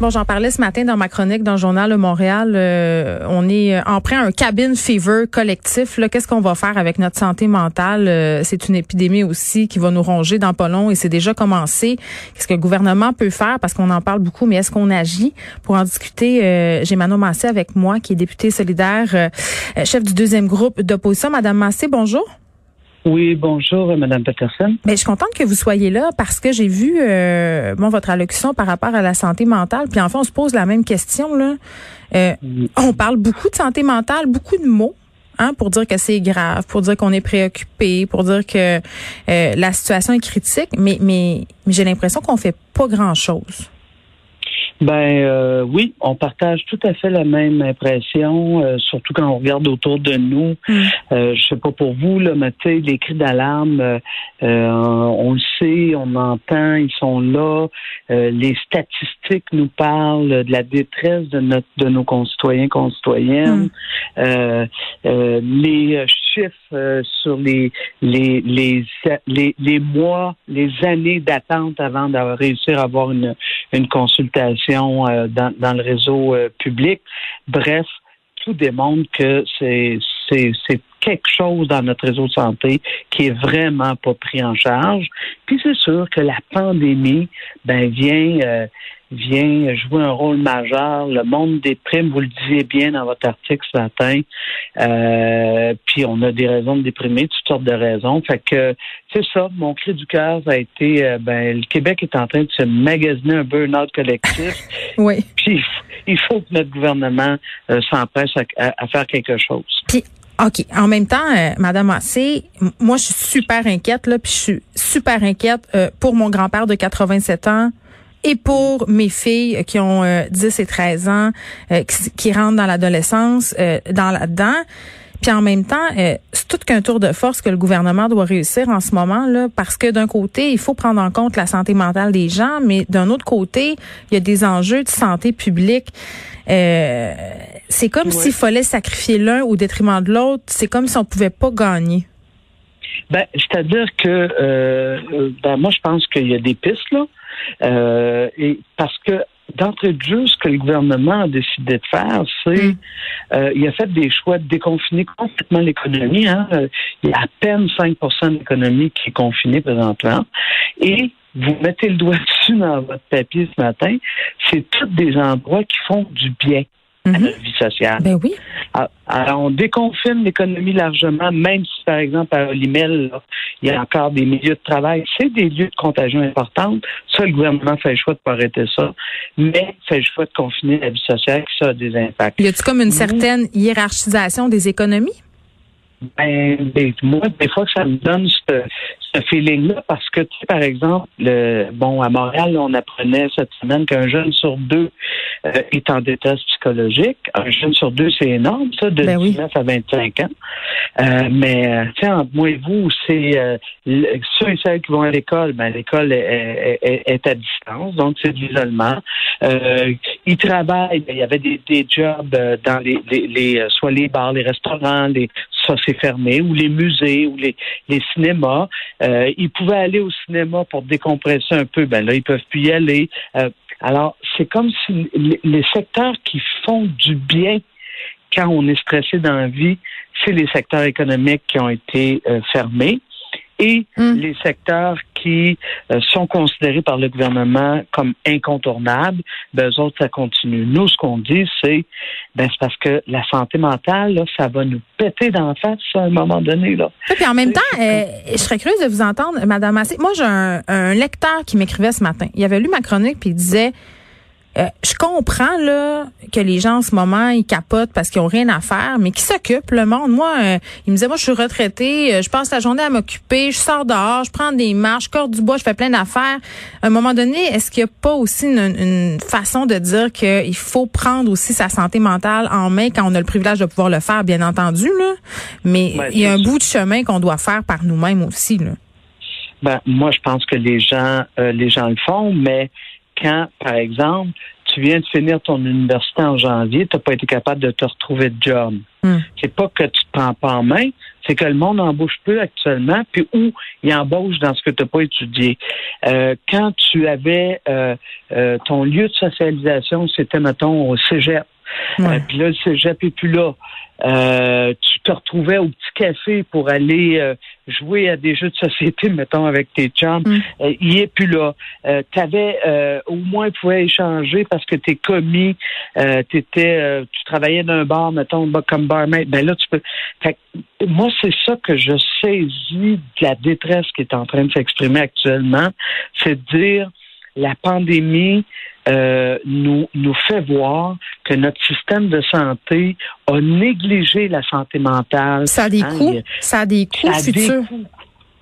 Bon, j'en parlais ce matin dans ma chronique dans le journal de Montréal. Euh, on est en près un cabin fever collectif. Qu'est-ce qu'on va faire avec notre santé mentale? Euh, c'est une épidémie aussi qui va nous ronger dans pas long et c'est déjà commencé. Qu'est-ce que le gouvernement peut faire? Parce qu'on en parle beaucoup, mais est-ce qu'on agit? Pour en discuter, euh, j'ai Manon Massé avec moi, qui est députée solidaire, chef du deuxième groupe d'opposition. Madame Massé, bonjour. Oui, bonjour, Madame Peterson. Mais je suis contente que vous soyez là parce que j'ai vu euh, bon votre allocution par rapport à la santé mentale. Puis enfin, on se pose la même question là. Euh, on parle beaucoup de santé mentale, beaucoup de mots. Hein, pour dire que c'est grave, pour dire qu'on est préoccupé, pour dire que euh, la situation est critique, mais, mais, mais j'ai l'impression qu'on fait pas grand-chose. Ben euh, oui, on partage tout à fait la même impression, euh, surtout quand on regarde autour de nous. Mm. Euh, je sais pas pour vous, là, mais tu sais, les cris d'alarme, euh, on le sait, on entend, ils sont là. les statistiques nous parlent de la détresse de notre de nos concitoyens, concitoyennes. Mm. les chiffres sur les les, les les les mois, les années d'attente avant de réussir à avoir une une consultation euh, dans, le réseau euh, public. Bref, tout démontre que c'est c'est quelque chose dans notre réseau de santé qui est vraiment pas pris en charge. Puis c'est sûr que la pandémie ben vient euh, vient jouer un rôle majeur. Le monde des primes, vous le disiez bien dans votre article ce matin. Euh, puis on a des raisons de déprimer, toutes sortes de raisons. Fait que c'est ça. Mon cri du cœur a été, euh, ben le Québec est en train de se magasiner un burn-out collectif. oui. Puis il faut que notre gouvernement euh, s'empresse à, faire quelque chose. Puis OK. En même temps, Madame Massé, moi, je suis super inquiète, là, puis je suis super inquiète pour mon grand-père de 87 ans et pour mes filles qui ont 10 euh, et 13 ans, euh, qui, rentrent dans l'adolescence, euh, dans là-dedans. Puis en même temps, c'est tout qu'un tour de force que le gouvernement doit réussir en ce moment là, parce que d'un côté, il faut prendre en compte la santé mentale des gens, mais d'un autre côté, il y a des enjeux de santé publique. c'est comme s'il fallait sacrifier l'un au détriment de l'autre. C'est comme si on pouvait pas gagner. Ben, c'est-à-dire que ben, moi, je pense qu'il y a des pistes là. Euh, et parce que d'entrée de jeu, ce que le gouvernement a décidé de faire, c'est mm. euh, il a fait des choix de déconfiner complètement l'économie. Hein. Il y a à peine 5% de l'économie qui est confinée présentement. Et vous mettez le doigt dessus dans votre papier ce matin, c'est tous des endroits qui font du bien à mhm. vie sociale. Ben oui. Ah, alors, on déconfine l'économie largement, même si, par exemple, à Olimel, il y a encore des milieux de travail. C'est des lieux de contagion importantes. Ça, le gouvernement fait le choix de pas arrêter ça, mais fait le choix de confiner la vie sociale, qui ça a des impacts. Y a-t-il comme une certaine hiérarchisation des économies? Ben, ben, moi, des fois, ça me donne ce, ce feeling-là parce que, tu sais, par exemple, le, bon, à Montréal, on apprenait cette semaine qu'un jeune sur deux euh, est en détresse psychologique. Un jeune sur deux, c'est énorme, ça, de 19 ben à 25 ans. Euh, mais, euh, tu sais, entre moi et vous, c'est euh, ceux et celles qui vont à l'école, ben, l'école est, est, est, à distance, donc c'est de l'isolement. ils travaillent, ben, il y avait des, des jobs dans les, les, les, soit les bars, les restaurants, les ça c'est fermé, ou les musées, ou les, les cinémas. Euh, ils pouvaient aller au cinéma pour décompresser un peu. Ben là, ils peuvent plus y aller. Euh, alors, c'est comme si les, secteurs qui font du bien quand on est stressé dans la vie, c'est les secteurs économiques qui ont été euh, fermés et hum. les secteurs qui euh, sont considérés par le gouvernement comme incontournables, ben, eux autres, ça continue. Nous, ce qu'on dit, c'est ben, c'est parce que la santé mentale, là, ça va nous péter d'en face à un moment donné. Là. Et puis en même temps, euh, je serais curieuse de vous entendre, Madame Massé. Moi, j'ai un, un lecteur qui m'écrivait ce matin. Il avait lu ma chronique puis il disait euh, je comprends là que les gens en ce moment ils capotent parce qu'ils ont rien à faire, mais qui s'occupe le monde? Moi, euh, il me disait moi je suis retraité, euh, je passe la journée à m'occuper, je sors dehors, je prends des marches, je corde du bois, je fais plein d'affaires. À un moment donné, est-ce qu'il n'y a pas aussi une, façon de dire qu'il faut prendre aussi sa santé mentale en main quand on a le privilège de pouvoir le faire, bien entendu là, mais il y a un bout de chemin qu'on doit faire par nous-mêmes aussi là. Ben, moi, je pense que les gens, les gens le font, mais quand, par exemple, tu viens de finir ton université en janvier, tu n'as pas été capable de te retrouver de job. Hmm. C'est pas que tu te prends pas en main, c'est que le monde embauche peu actuellement, puis où il embauche dans ce que tu n'as pas étudié. Euh, quand tu avais euh, ton lieu de socialisation, c'était, mettons, au cégep. Ouais. puis là, le cégep n'est plus là. tu te retrouvais au petit café pour aller jouer à des jeux de société, mettons, avec tes chums. Mm. il est plus là. tu avais au moins tu pouvais échanger parce que t'es commis, t'étais, tu travaillais d'un bar, mettons, comme barmaid. Ben là, tu peux. Fait, moi, c'est ça que je saisis de la détresse qui est en train de s'exprimer actuellement, c'est de dire la pandémie euh, nous, nous fait voir que notre système de santé a négligé la santé mentale. Ça a des Hein, coûts? Ça a des coûts futurs?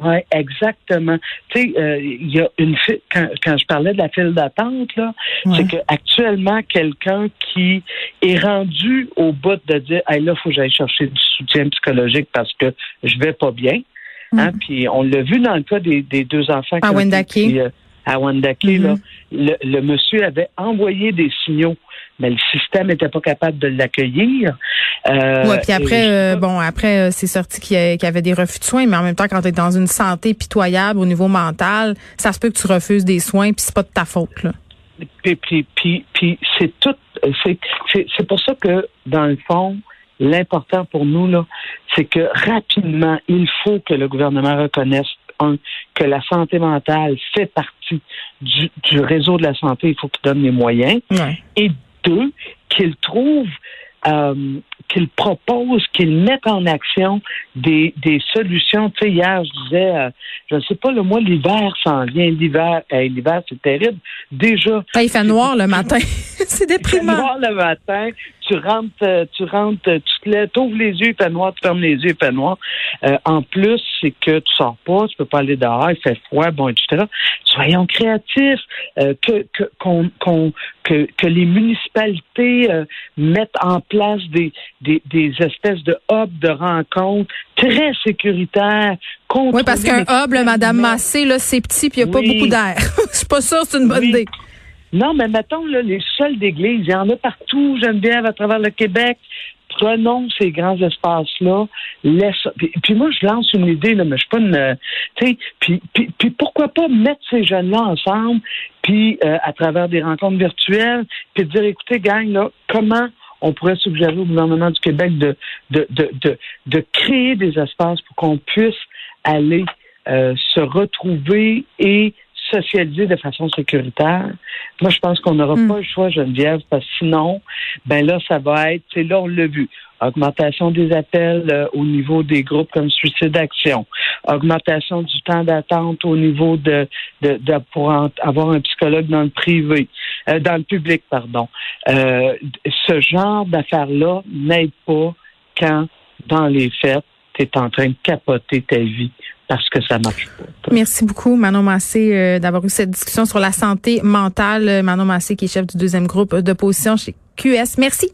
Oui, exactement. Tu sais, euh, il y a une fi- quand, quand je parlais de la file d'attente, là, Ouais. c'est que actuellement quelqu'un qui est rendu au bout de dire hey, là, il faut que j'aille chercher du soutien psychologique parce que je vais pas bien. Hein, Puis on l'a vu dans le cas des, des deux enfants qui À Wendake. pris, euh, à Wendake, Mhm. là, le, le monsieur avait envoyé des signaux, mais le système n'était pas capable de l'accueillir. Euh, Ouais, puis après, euh, bon, après, euh, c'est sorti qu'il y, avait des refus de soins, mais en même temps, quand tu es dans une santé pitoyable au niveau mental, ça se peut que tu refuses des soins, puis c'est pas de ta faute, là. Puis, puis, puis, puis c'est tout. C'est, c'est, c'est pour ça que, dans le fond, l'important pour nous, là, c'est que rapidement, il faut que le gouvernement reconnaisse, un, que la santé mentale fait partie du, du réseau de la santé. Il faut qu'il donne les moyens. Ouais. Et deux, qu'il trouve, euh, qu'il propose, qu'il mette en action des, des solutions. Tu sais, hier, je disais, euh, je ne sais pas, le mois, l'hiver s'en vient. L'hiver, l'hiver, c'est terrible. Déjà, Ah, il fait noir le matin. c'est il fait déprimant. noir le matin, tu rentres, euh, tu rentres, euh, tu te lèves, t'ouvres les yeux, il fait noir, tu fermes les yeux, il fait noir. Euh, en plus, c'est que tu sors pas, tu peux pas aller dehors, il fait froid, bon, etc. Soyons créatifs, euh, que, que, qu'on, qu'on- que, que les municipalités euh, mettent en place des, des, des espèces de hubs de rencontres très sécuritaires. Oui, parce qu'un hub, là, Madame Massé, là, c'est petit, puis il n'y a pas beaucoup d'air. Je suis pas sûre que c'est une bonne Oui. idée. Non, mais mettons, là, les sols d'église, il y en a partout, Geneviève, à travers le Québec. Prenons ces grands espaces-là. Laisse... Puis, puis moi, je lance une idée, là, mais je suis pas une... puis, puis pourquoi pas mettre ces jeunes-là ensemble, puis euh, à travers des rencontres virtuelles, puis dire, écoutez, gang, là, comment on pourrait suggérer au gouvernement du Québec de, de, de, de, de créer des espaces pour qu'on puisse aller euh, se retrouver et socialiser de façon sécuritaire. Moi, je pense qu'on n'aura Mm. pas le choix, Geneviève, parce que sinon, ben là, ça va être, c'est là, on l'a vu, augmentation des appels euh, au niveau des groupes comme Suicide Action, augmentation du temps d'attente au niveau de, de, de- pour en- avoir un psychologue dans le privé, euh, dans le public, pardon. Euh, ce genre d'affaires-là n'aide pas quand, dans les faits, tu es en train de capoter ta vie parce que ça marche pas. Merci beaucoup, Manon Massé, euh, d'avoir eu cette discussion sur la santé mentale. Manon Massé, qui est chef du deuxième groupe d'opposition chez QS. Merci.